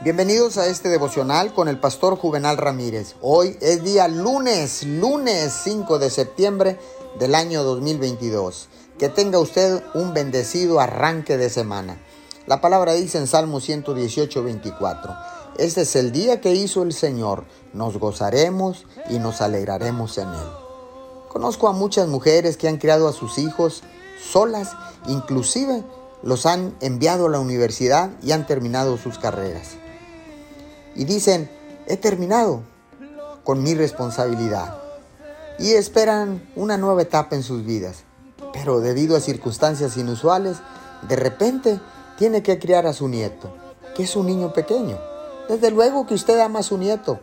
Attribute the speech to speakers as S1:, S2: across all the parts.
S1: Bienvenidos a este devocional con el pastor Juvenal Ramírez. Hoy es día lunes, lunes 5 de septiembre del año 2022. Que tenga usted un bendecido arranque de semana. La palabra dice en Salmo 118, 24. Este es el día que hizo el Señor. Nos gozaremos y nos alegraremos en él. Conozco a muchas mujeres que han criado a sus hijos solas, inclusive los han enviado a la universidad y han terminado sus carreras. Y dicen, he terminado con mi responsabilidad. Y esperan una nueva etapa en sus vidas. Pero debido a circunstancias inusuales, de repente tiene que criar a su nieto, que es un niño pequeño. Desde luego que usted ama a su nieto,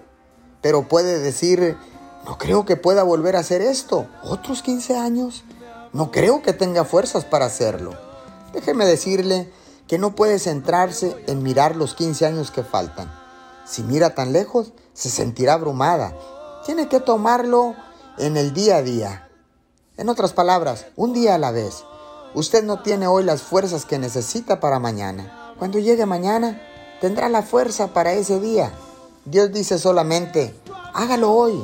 S1: pero puede decir, no creo que pueda volver a hacer esto. ¿Otros 15 años? No creo que tenga fuerzas para hacerlo. Déjeme decirle que no puede centrarse en mirar los 15 años que faltan. Si mira tan lejos, se sentirá abrumada. Tiene que tomarlo en el día a día. En otras palabras, un día a la vez. Usted no tiene hoy las fuerzas que necesita para mañana. Cuando llegue mañana, tendrá la fuerza para ese día. Dios dice solamente, hágalo hoy.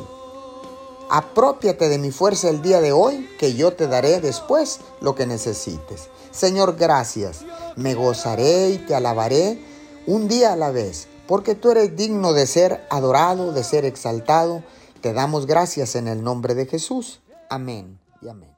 S1: Apropiate de mi fuerza el día de hoy, que yo te daré después lo que necesites. Señor, gracias. Me gozaré y te alabaré un día a la vez, porque tú eres digno de ser adorado, de ser exaltado. Te damos gracias en el nombre de Jesús. Amén y amén.